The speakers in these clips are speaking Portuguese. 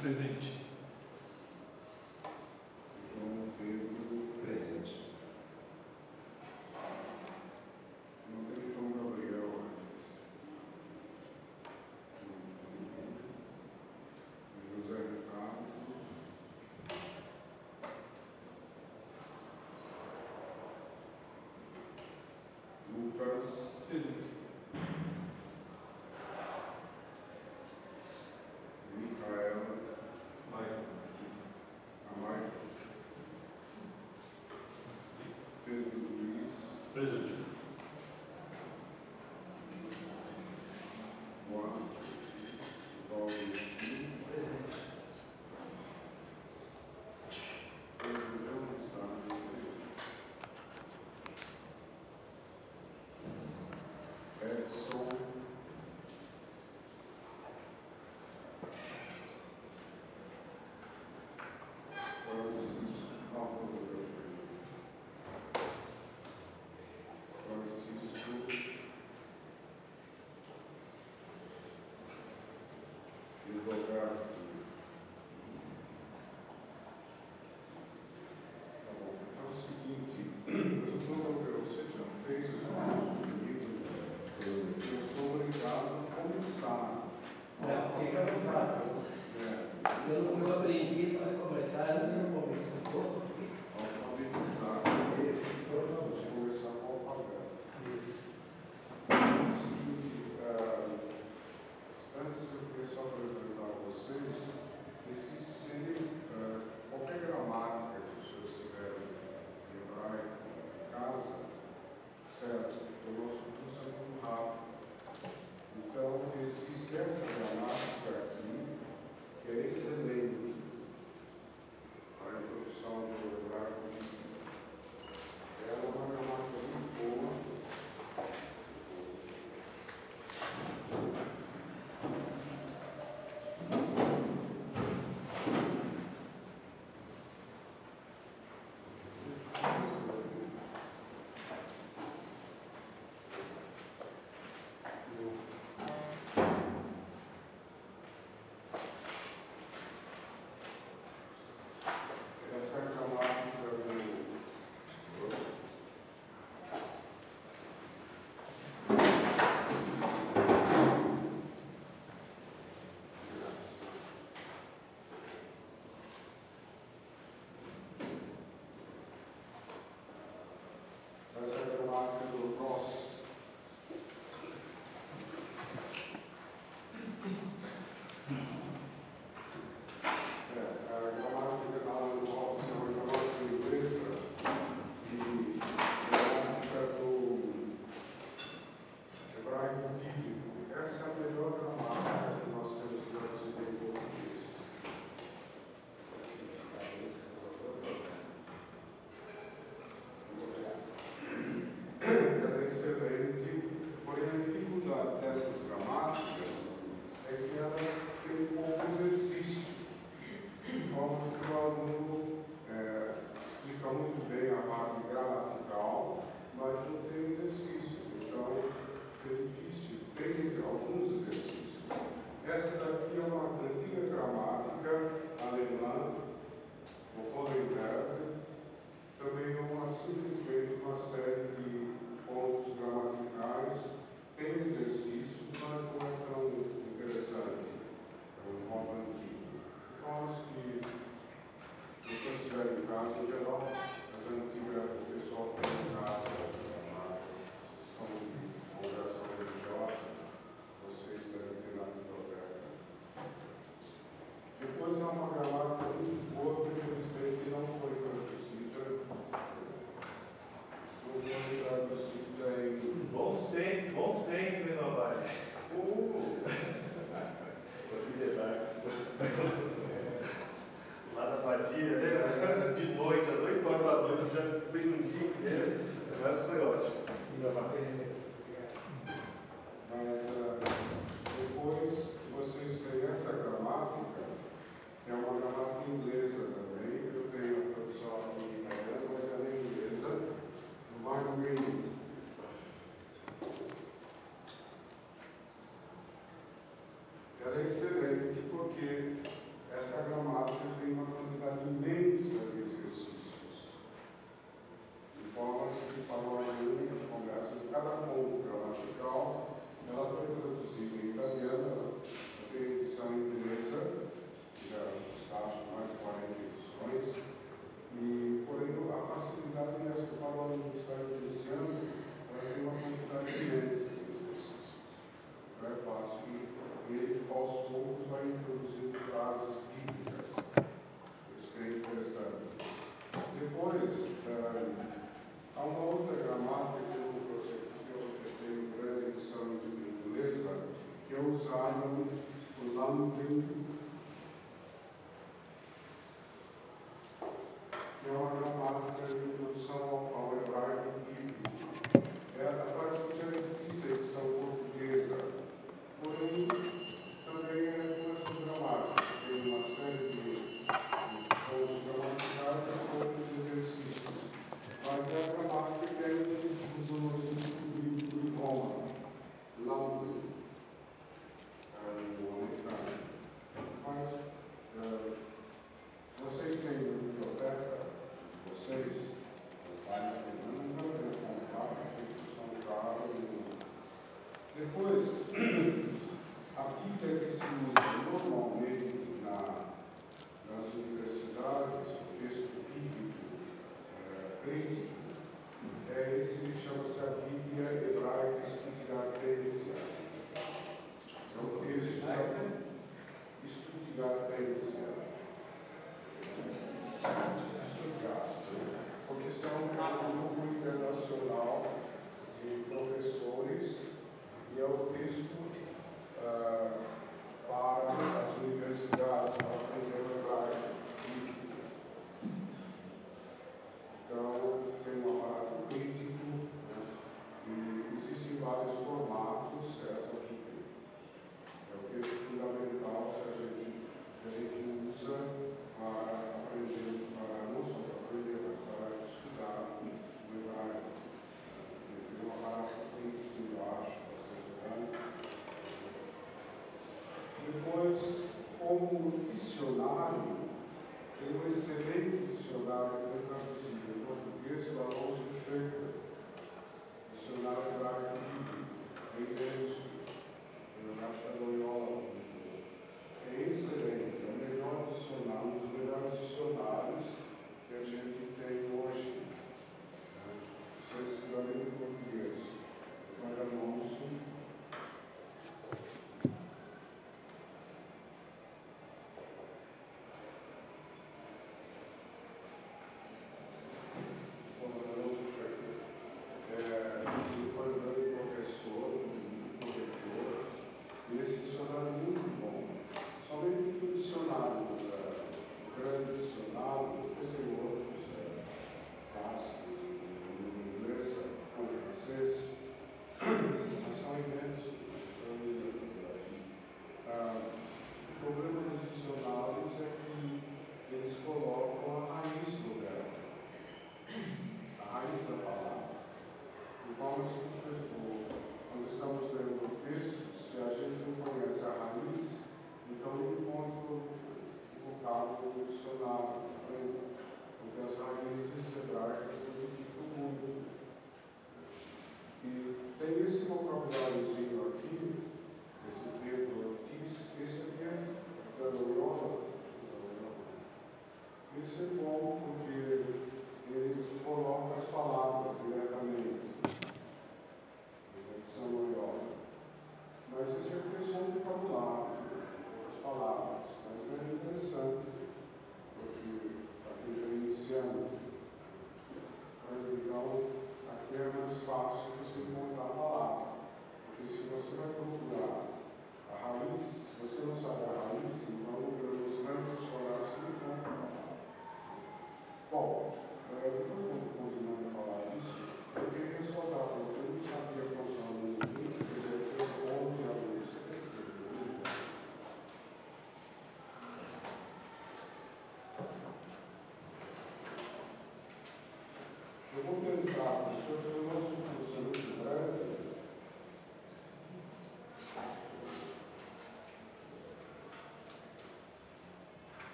Presente. João Pedro. Presente. Não tem João Gabriel. José Ricardo. Lucas. Presente.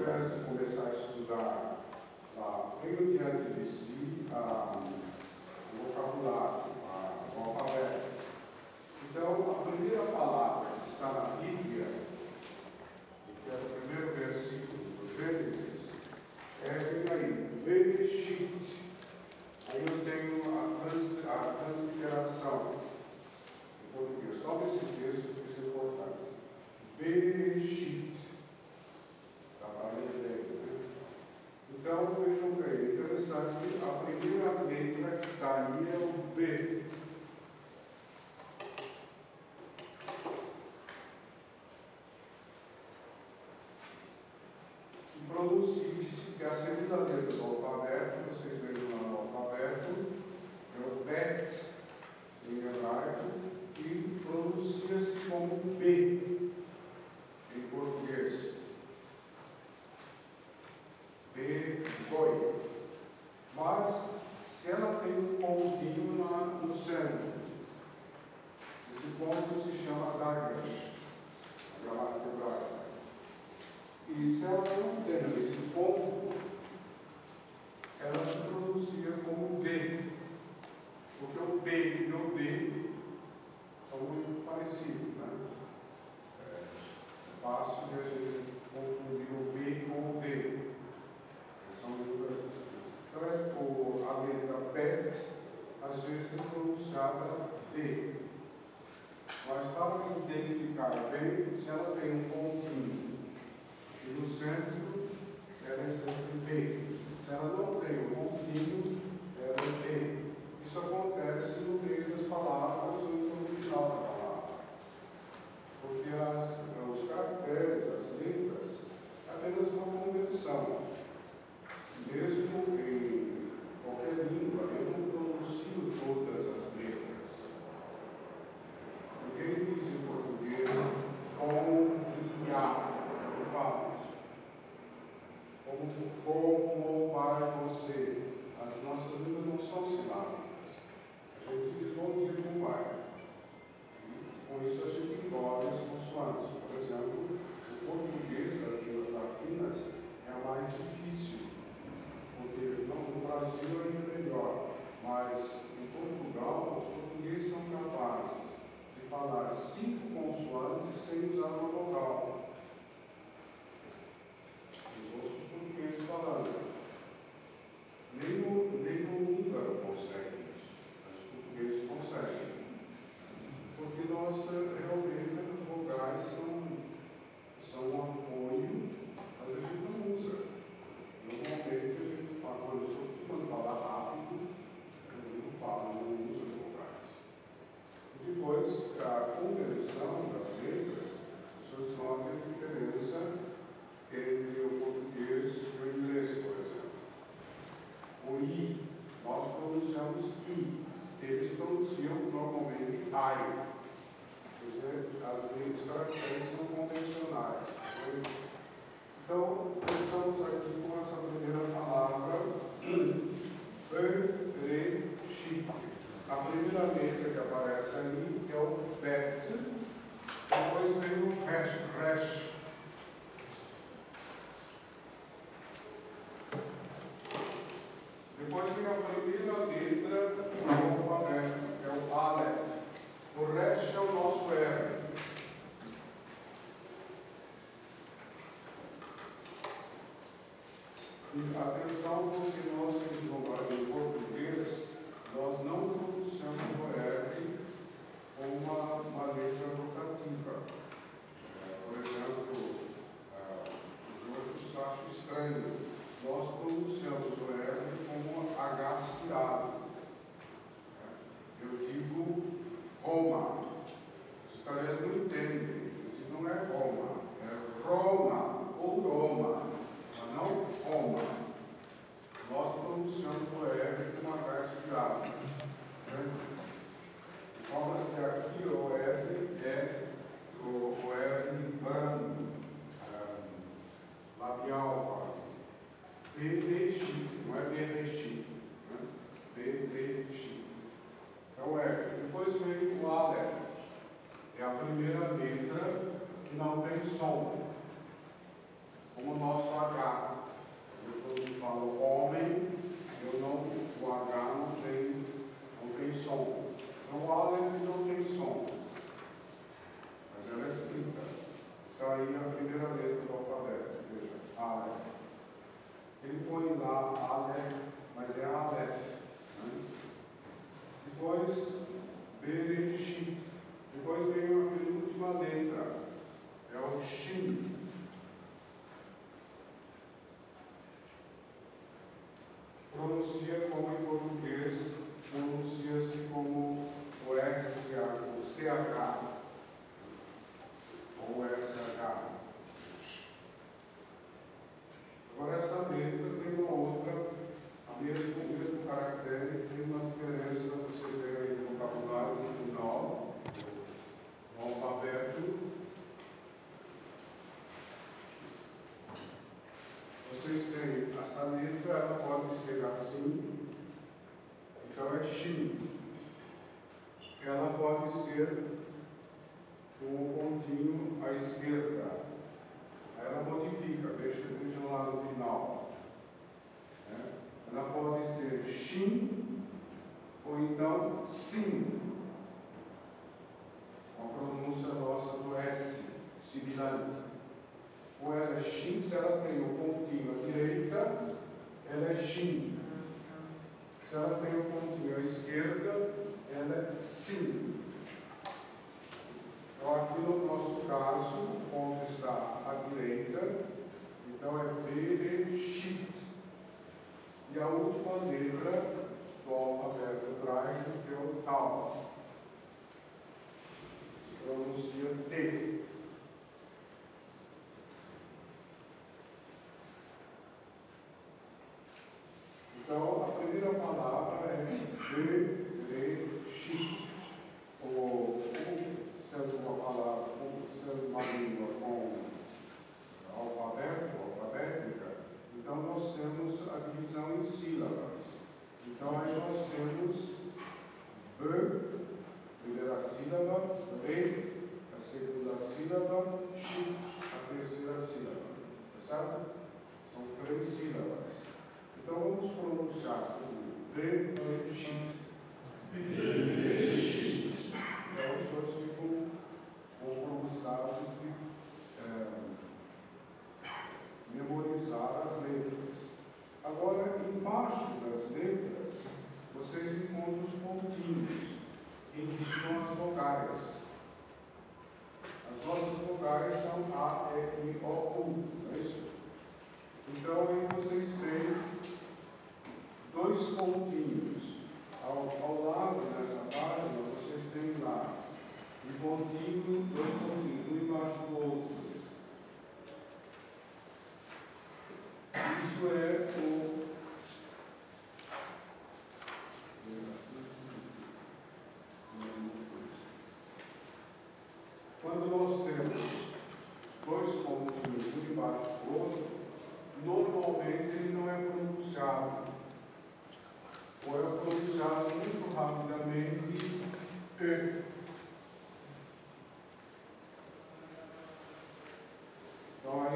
Ao invés de começar a estudar, Gracias.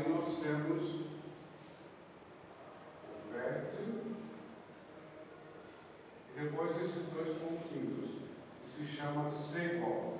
nós temos o vértice, e depois esses dois pontinhos, que se chama sebo.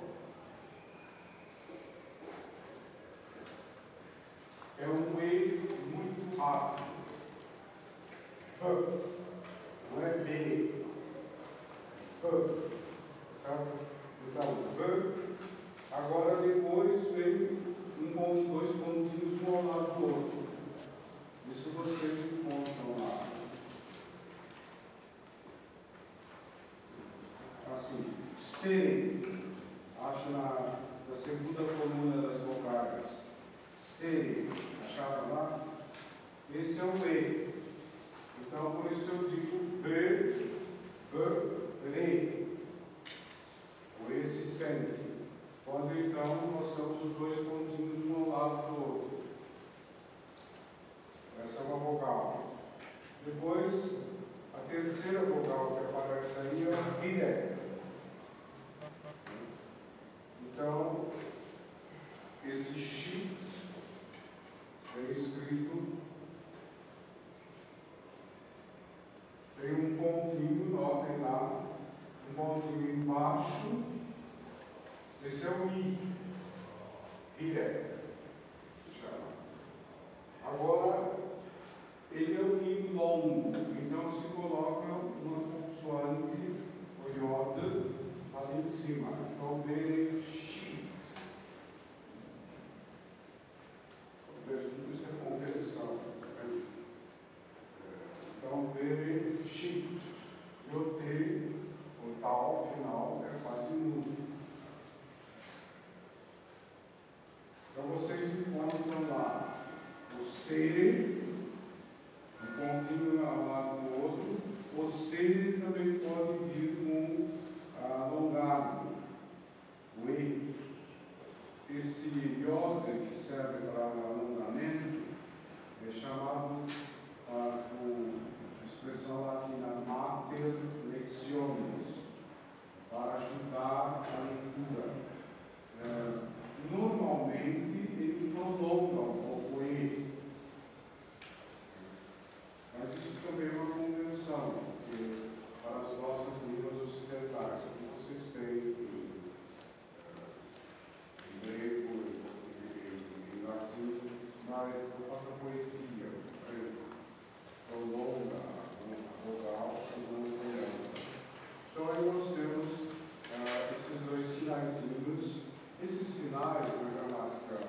Esses sinais, na gramática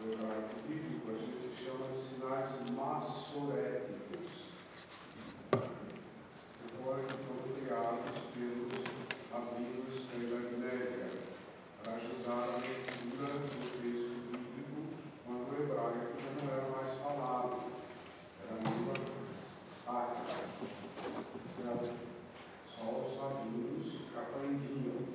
do hebraico bíblico, a gente chama de sinais maçoréticos. Que foram criados pelos amigos da Idade Média para ajudar a leitura do texto bíblico, quando o hebraico já não era mais falado, era língua sacra. Então, só os sabinos aprendiam.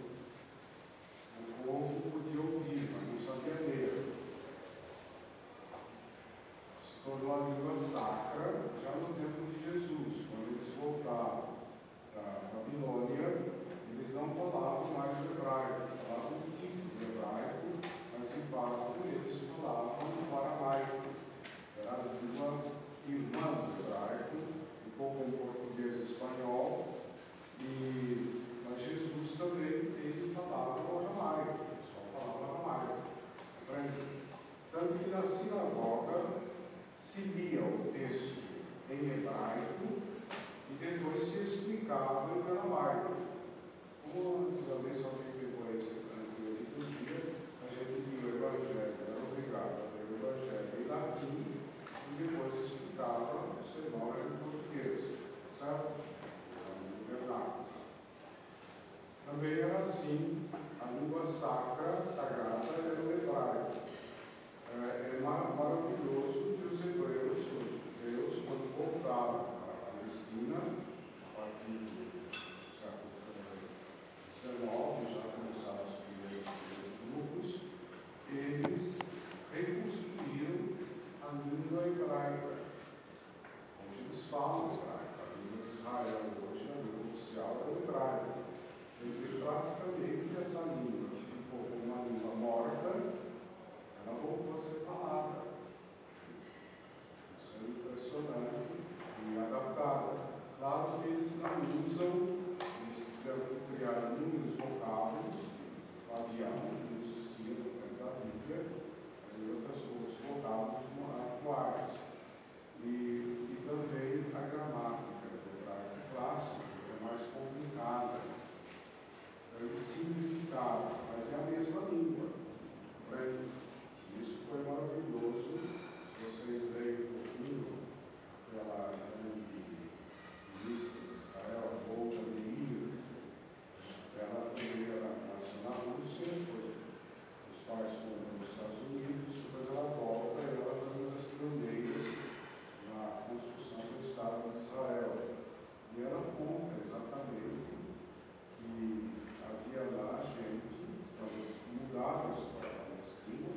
palavras para a escriba,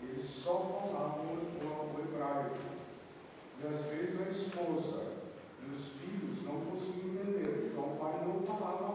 eles só falavam o hebraico. E às vezes a esposa e os filhos não conseguiam entender, então o pai não falava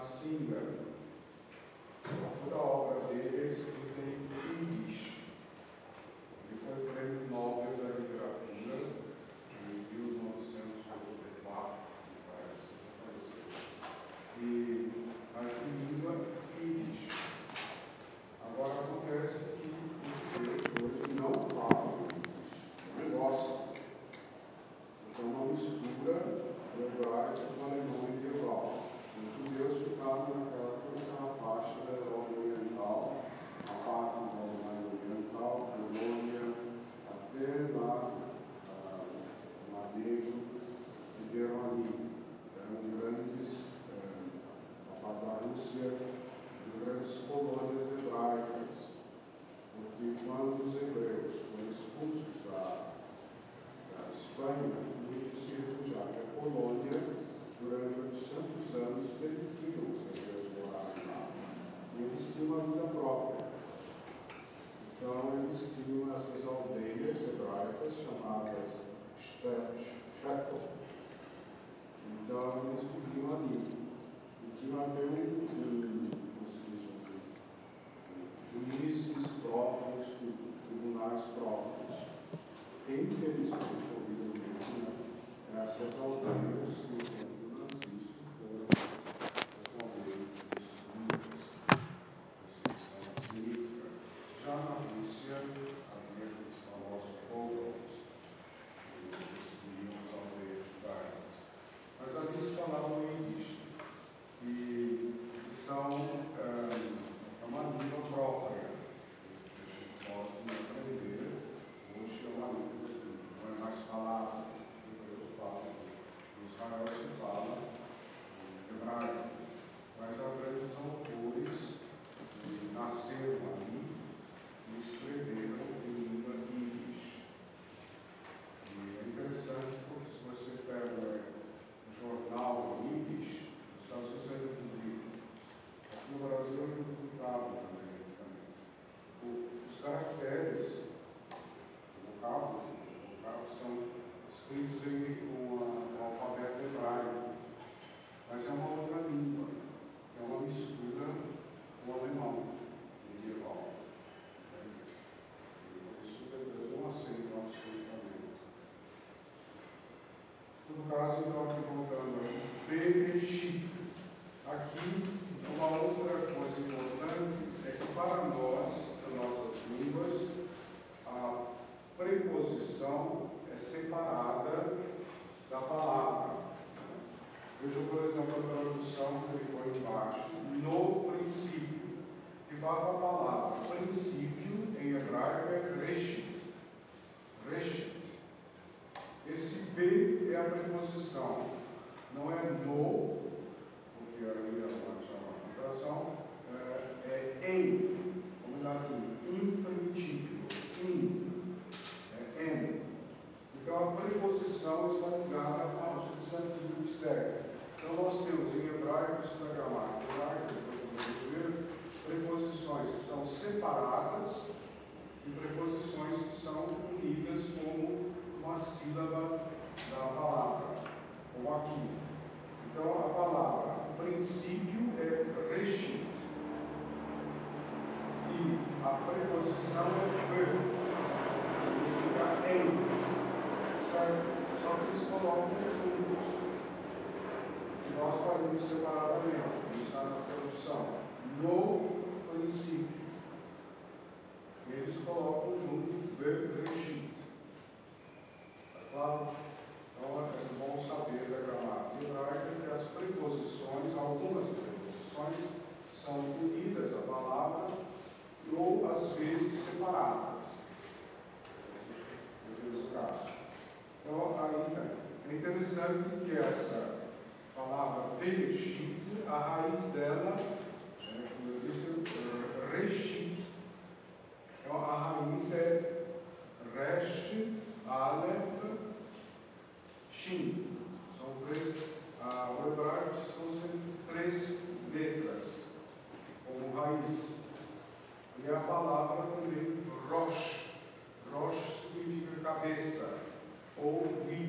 Singer. Que é a palavra também Rosh. Rosh significa cabeça ou guia.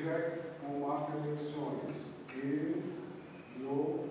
O Rirek com quatro eleições. E, Lo,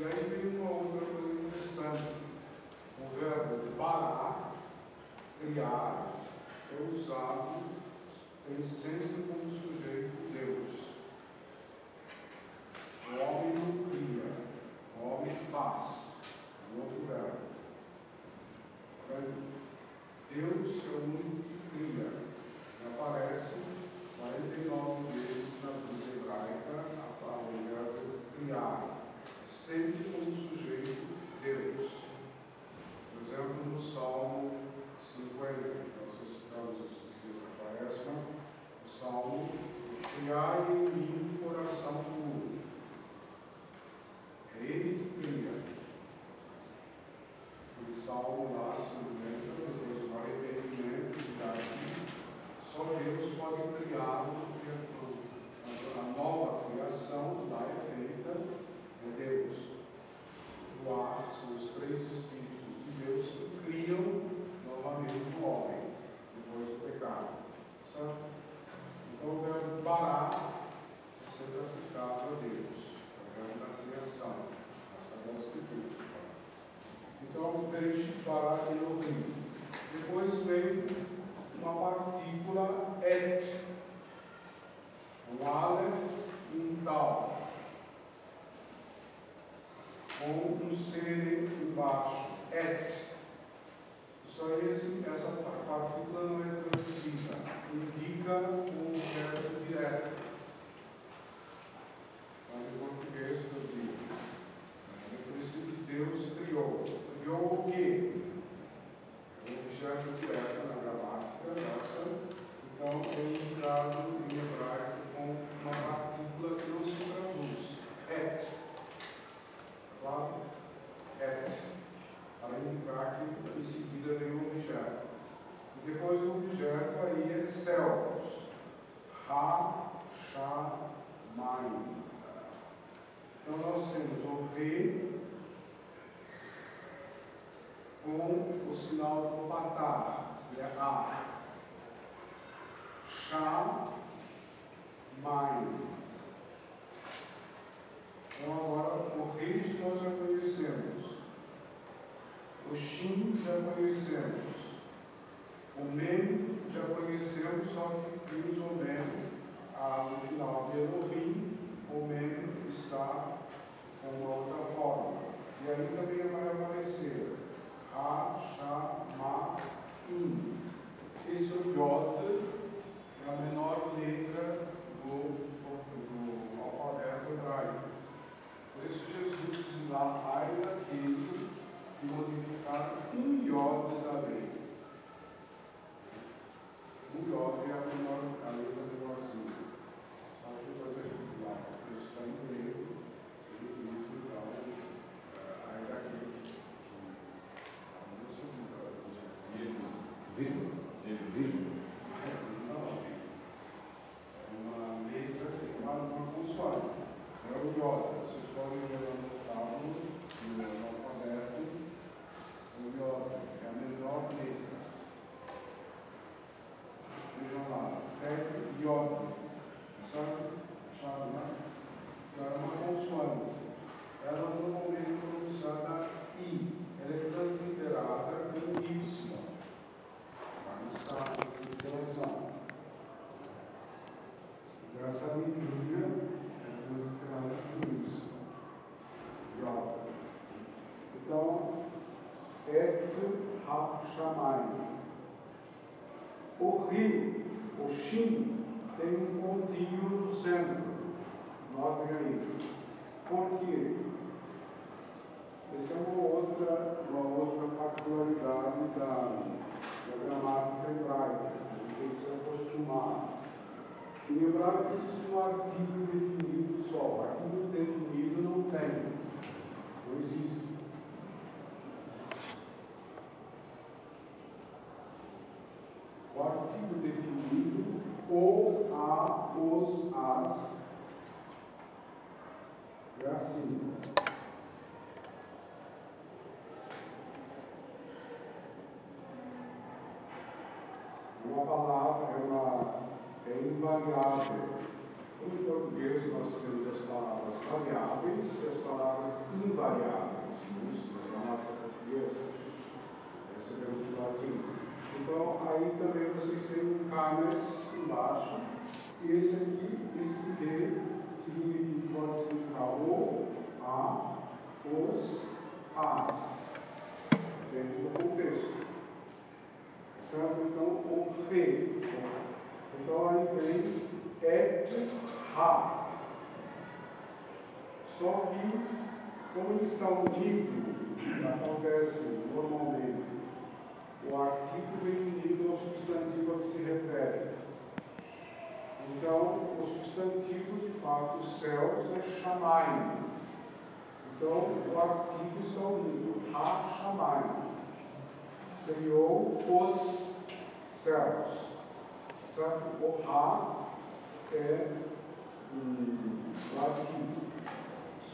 E aí veio uma outra coisa interessante. O verbo parar, criar, é usado, em sempre como Por isso Jesus diz lá, ai daquele e modificar um iota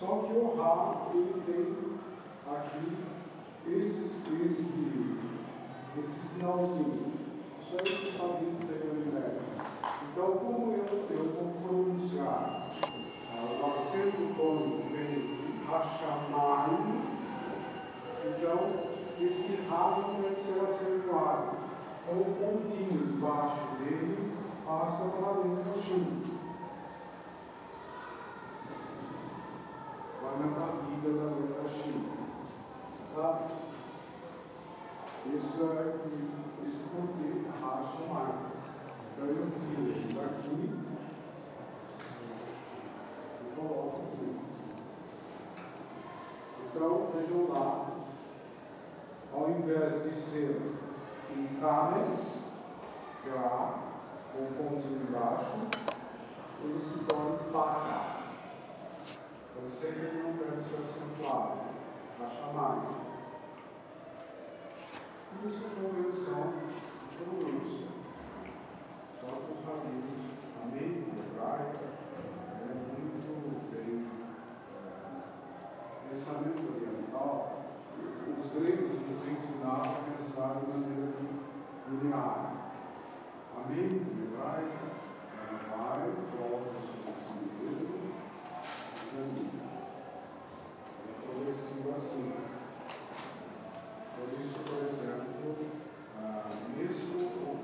Só que o Ra, ele tem aqui esses, esse, esse sinalzinho. Só esse sinalzinho que tem no Então, como eu, eu vou pronunciar uh, o acento tônico vem Rachamai, então esse Ra não vai ser acentuado. Então, o pontinho embaixo dele passa para a letra Shin. Vai na barriga da letra X. Tá? Isso é isso porque racha mais. Então eu tiro daqui e coloco aqui. Então, vejam lá, ao invés de ser em cames, que é com um pontinho embaixo, ele se torna para. Eu sei que ele não deve ser acentuado, a chamar. Isso é convenção de pronúncia. Só que os rabinos, a mente hebraica, é muito bem. É, pensamento oriental, os gregos nos ensinavam a pensar de maneira linear. A mente hebraica, ela vai, volta é progressivo assim. Por isso, por exemplo, ah, mesmo o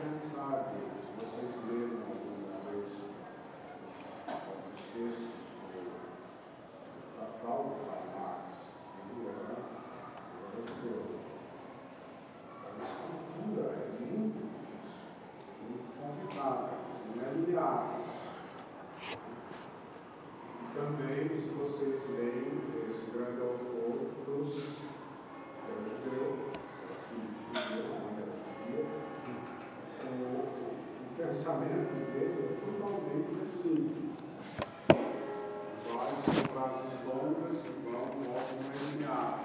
pensar deles, se vocês leram alguma vez alguns textos do Catal de Marx, ele era europeu. A estrutura é muito difícil, muito complicada, não é linear. Também, se vocês leem esse grande autor, que é o o, o pensamento dele é totalmente assim. Várias frases longas que vão modo linear.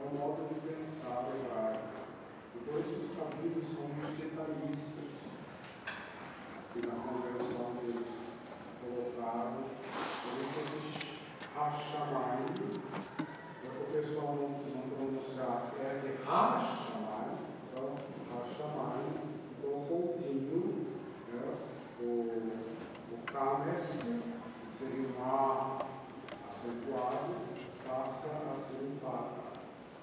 É um modo de pensar hebraico. Depois os caminhos são detalhistas. E na conversão deles colocaram Hashamai, para o pessoal não, não pronunciasse, é de então Hashamai, então o pontinho, né, o, o Kames, que seria um A acentuado, passa a ser um Pá,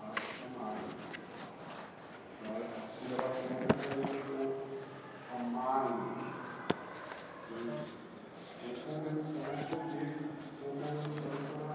Hashamai. A consideração é porque como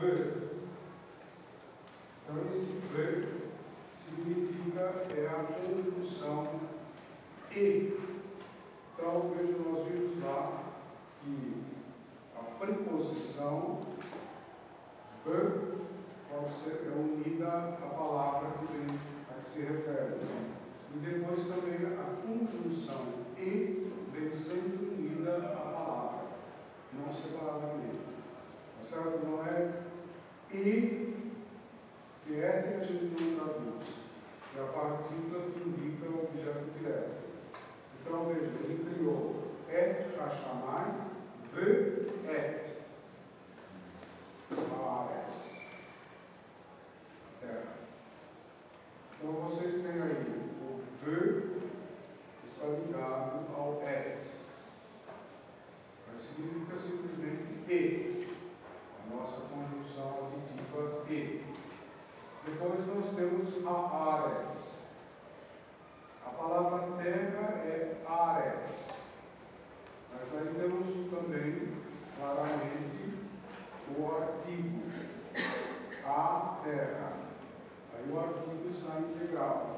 word. Mas aí temos também, claramente, o artigo. A terra. Aí o artigo está integral.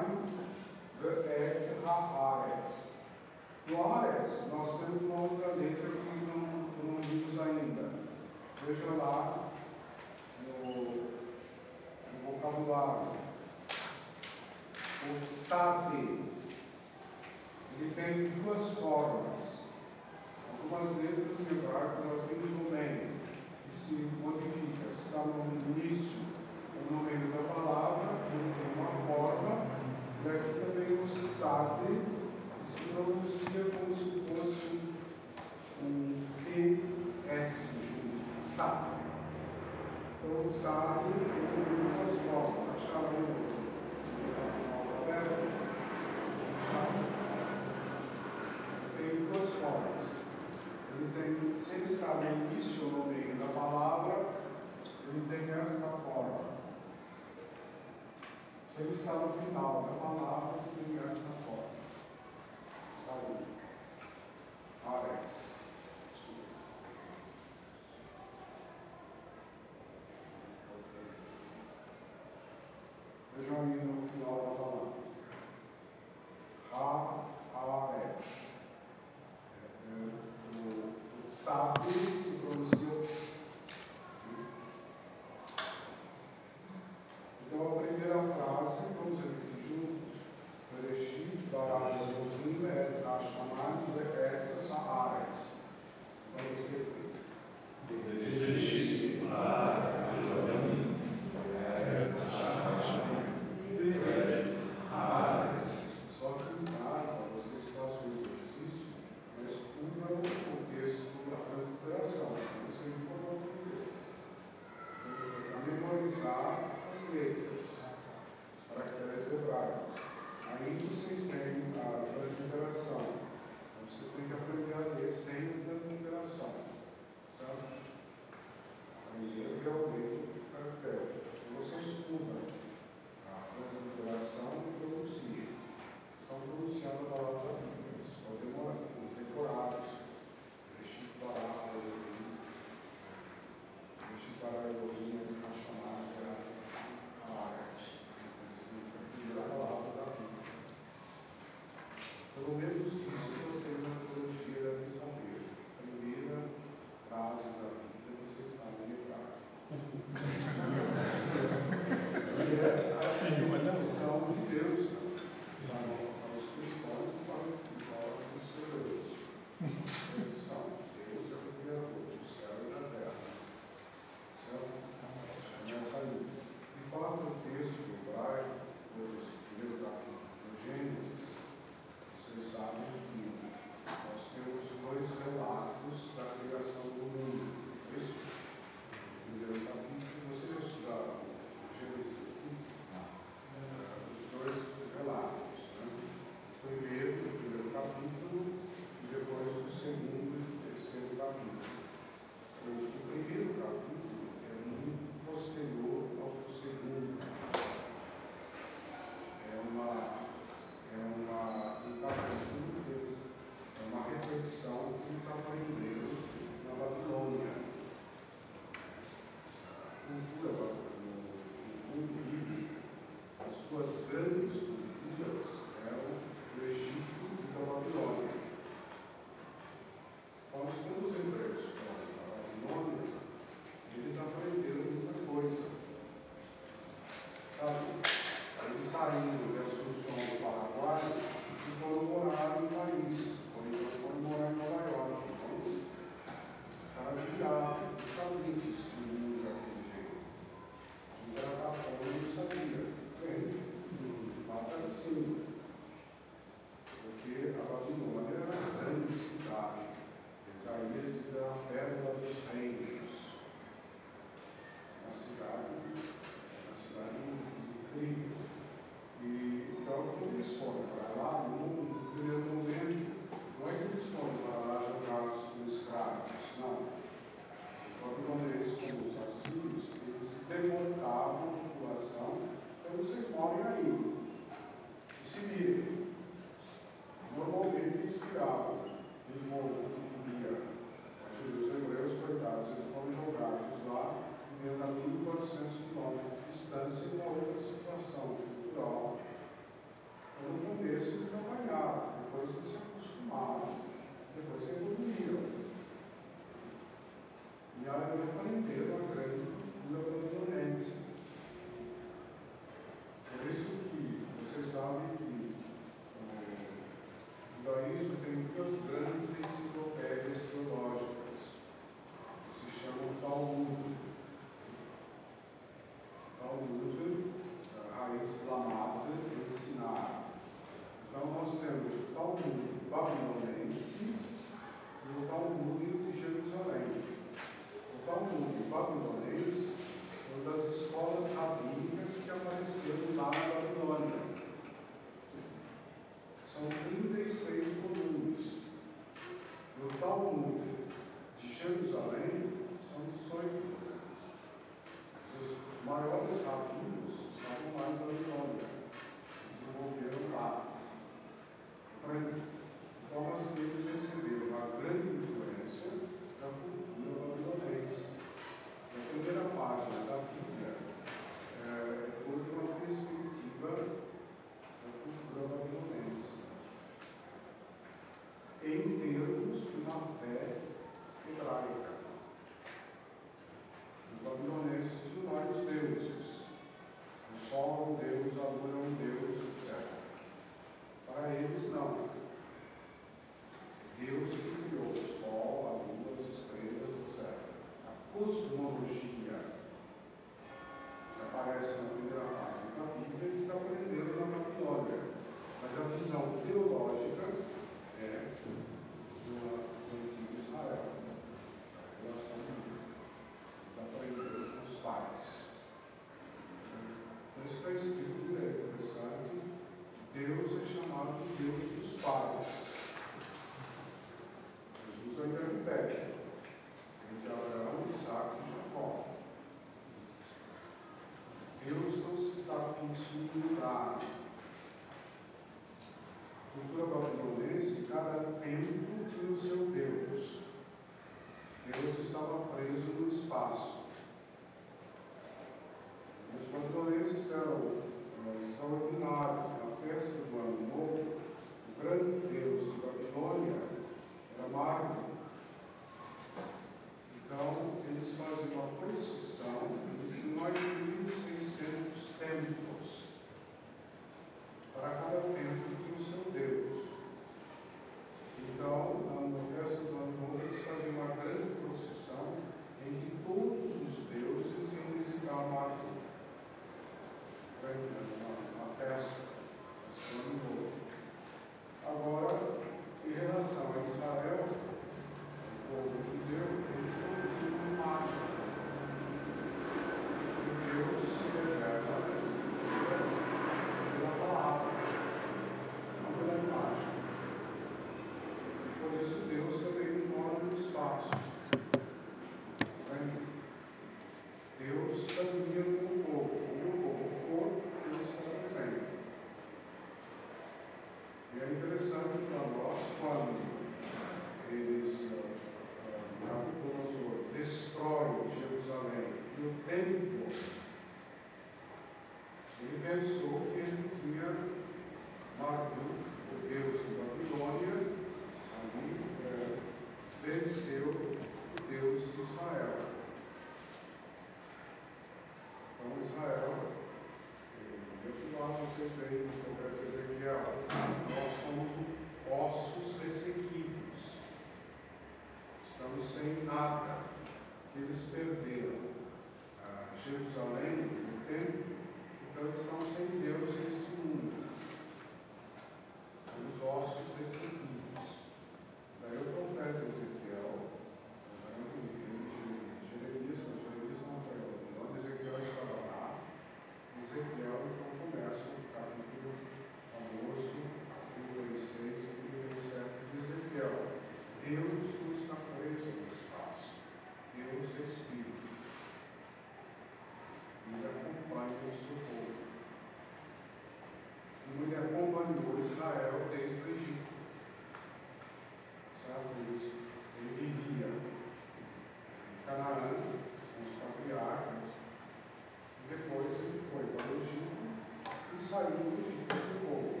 saiu do povo.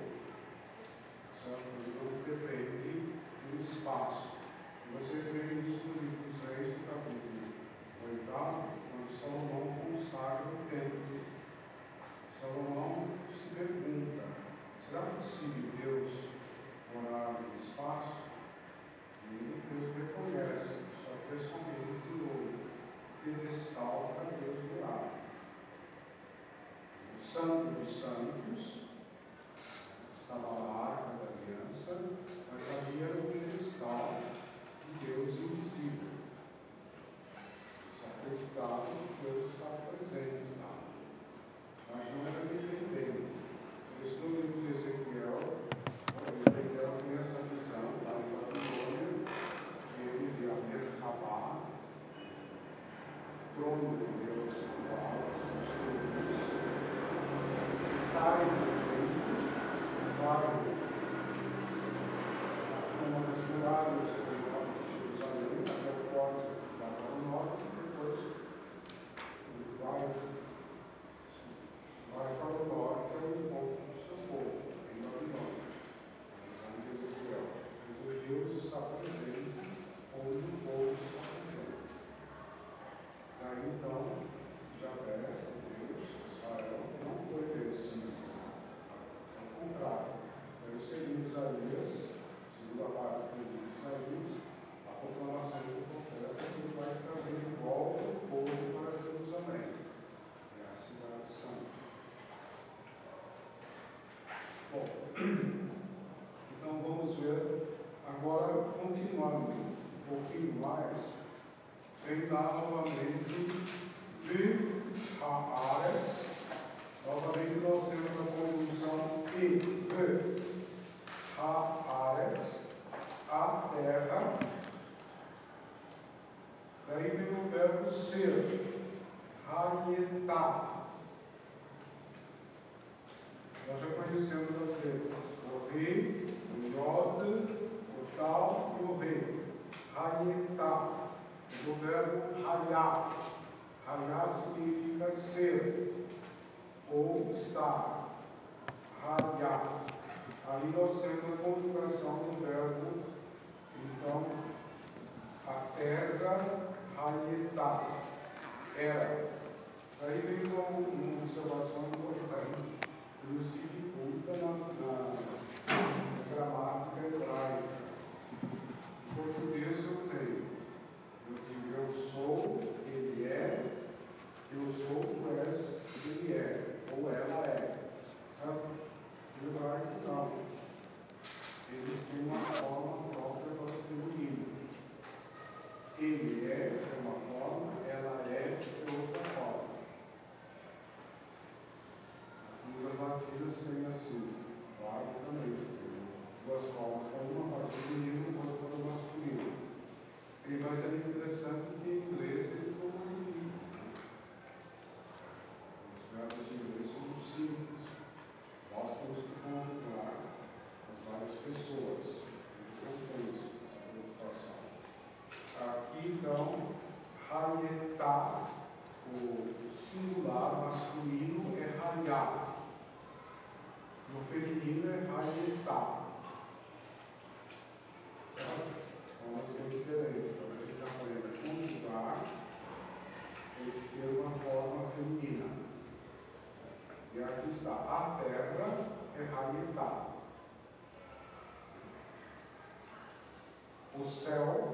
Santo depende do espaço. E vocês veem isso no livro dos do capítulo 8, quando Salomão consagra o templo. Salomão se pergunta: será possível Deus morar no espaço? E Deus reconhece, só que é somente o pedestal para Deus morar. O santo do santo Tá. Então, hospital. Certo? É uma coisa diferente. Talvez ele está podendo cultivar de uma forma feminina. E aqui está: a terra é habitada. O céu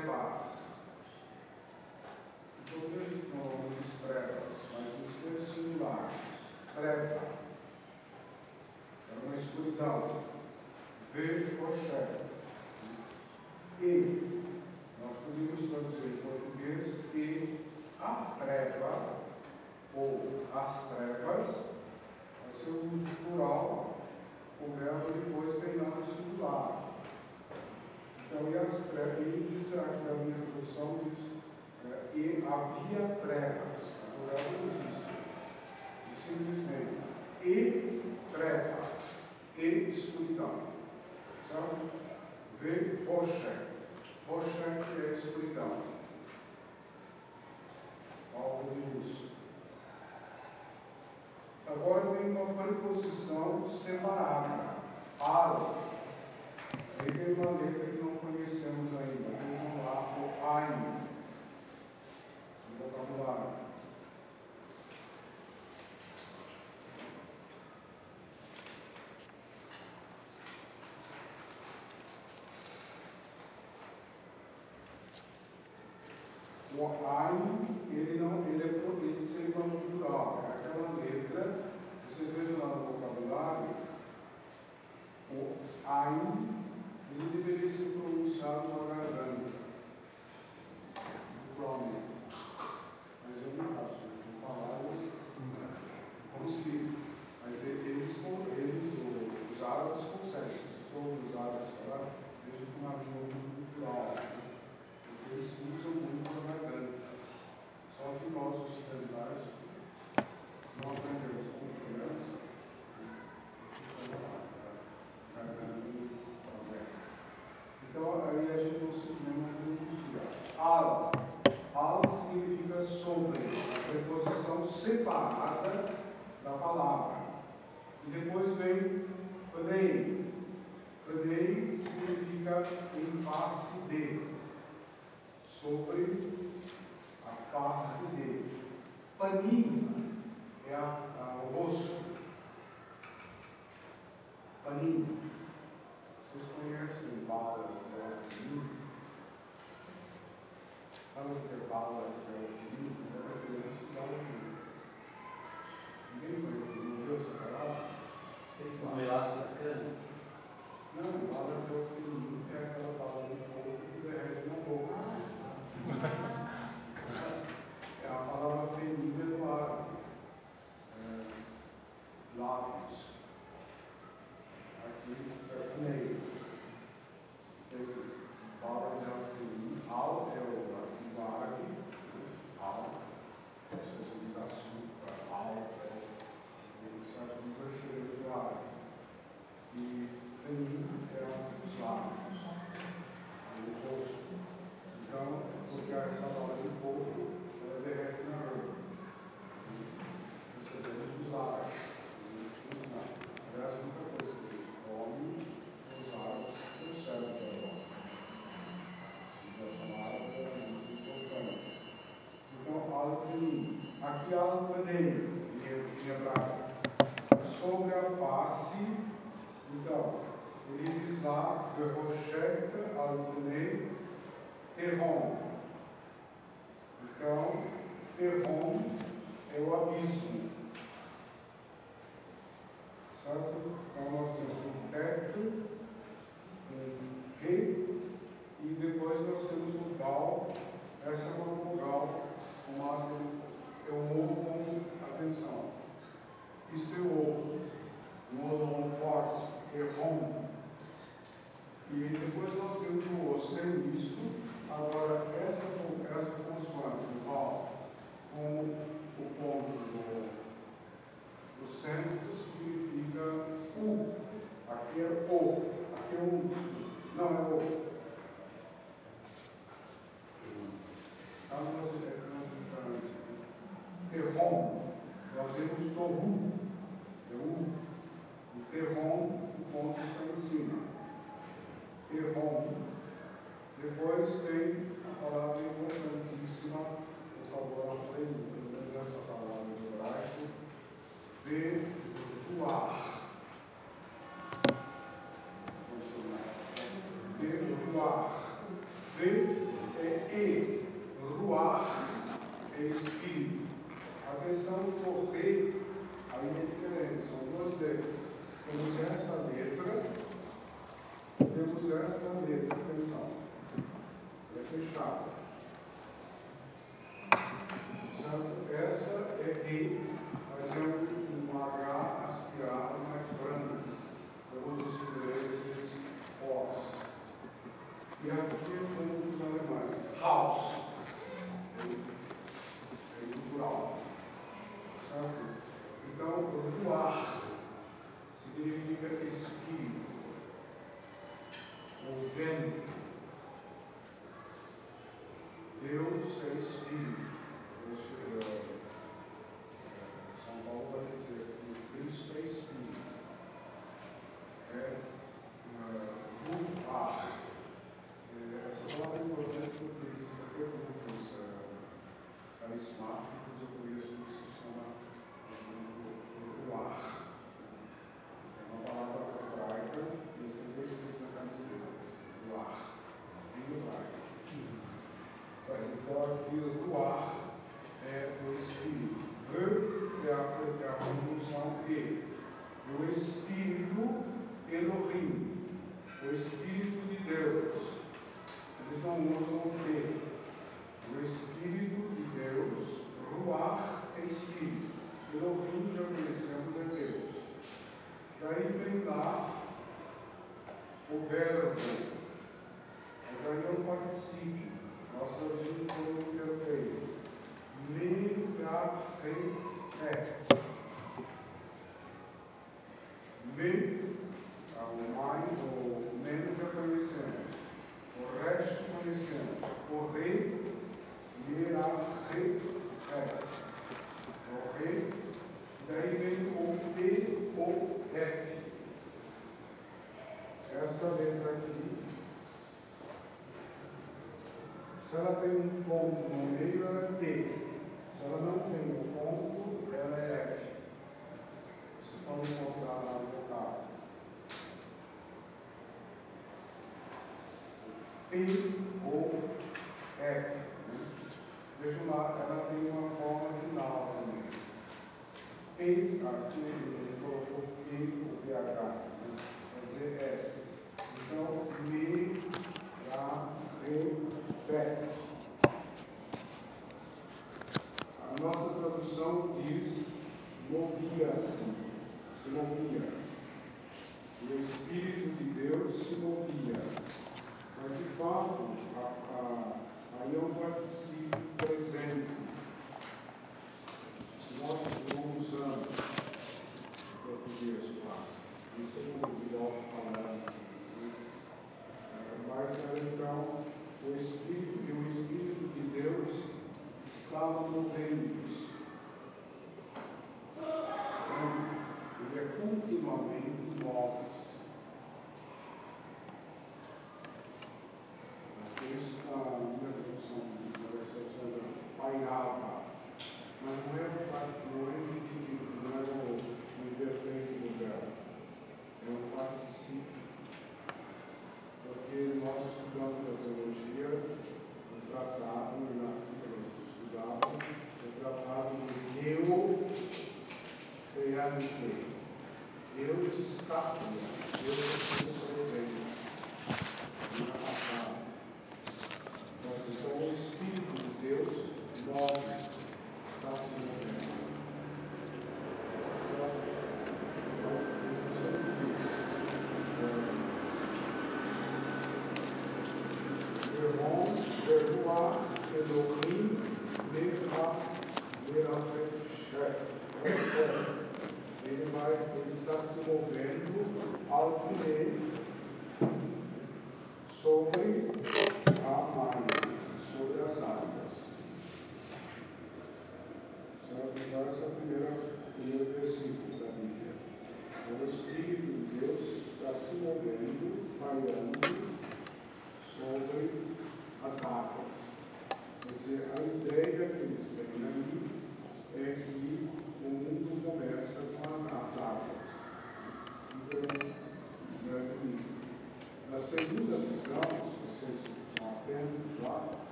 trevas. Então, mesmo não diz trevas, mas nos termos singulares. Treva. É uma escuridão. Ver rocher. E, nós podemos traduzir em português, e a treva, ou as trevas, é seu uso plural, o verbo depois vem lá no singular. Então, e as trevas, e diz aqui a minha tradução diz, é, e havia trevas. O verbo não existe. E simplesmente, e treva, e escuridão. Certo? Vê rocha. Rocha é escuridão. Algo de luz. Agora vem uma preposição separada. Al. Aí tem uma letra que não lá, o Ain. No vocabulário. O Ain, ele não, ele é ele uma plural, é aquela letra, vocês vejam lá no vocabulário, o Ain, ele deveria ser pronunciado na garganta, naturalmente. Mas eu não faço, vou falar, eu consigo. Mas eles, eles os árabes conseguem, se for os árabes falar, deixa com uma língua muito plural, porque eles usam muito a garganta. Só que nós, ocidentais, não aprendemos como criança. Então, aí a gente não se lembra de Al. Al significa sobre, a preposição separada da palavra. E depois vem Panei. Panei significa em face de, sobre a face dele. Paninho é a, a, o rosto. Paninho. Vocês conhecem balas de alquimia? Sabe o que é balas de alquimia? É para criança de alquimia. Ninguém não viu essa palavra? Feito um melaço bacana. Não, balas de alquimia é aquela bala de coco que derrete na boca. É a palavra feminina do árabe. É, lábios. Aqui é meio. Fala de alquimia. Al é o artigo árabe. Al. Você usa açúcar. Al é o artigo terceiro do árabe. E feminino é os lábios. O rosto. Então, porque essa bala de coco, ela derrete na água. Recebemos os árabes. Aliás, muita coisa que eles comem, os árabes recebem também. Essa água é muito importante. Então, aula de um paneiro, em hebraico. Sobre a face, então, ele diz lá, Verrocheta al-Panei, Terron. Então, Terron é o abismo. Certo? Então, nós temos um teto, um re, e depois nós temos um gal. Essa é uma vogal, uma, eu ouvo com atenção. Isso eu ouvo. Um olhão forte, Terron. E depois nós temos o oceanisto. Agora, essa, essa consoante igual com o ponto do, do centro significa U. Aqui é O. Aqui é U. Não é O. No diferente terrom, nós vemos tohu, tohu. O terrom, o ponto está em cima. Terrom. Depois tem a palavra importantíssima, por favor, aprenda essa palavra em hebraico, betuar. Ruar. Be é e, ruar é espírito questão do correio aí é diferente, são duas letras. Temos essa letra, temos essa letra, atenção. É fechada. Certo? Essa é E, mas é um, H aspirado mais branco. Eu vou dos esses pós E aqui Então, voar significa espírito, o vento. Deus é espírito. São Paulo vai dizer que Cristo é espírito. É voar. É, essa palavra é importante porque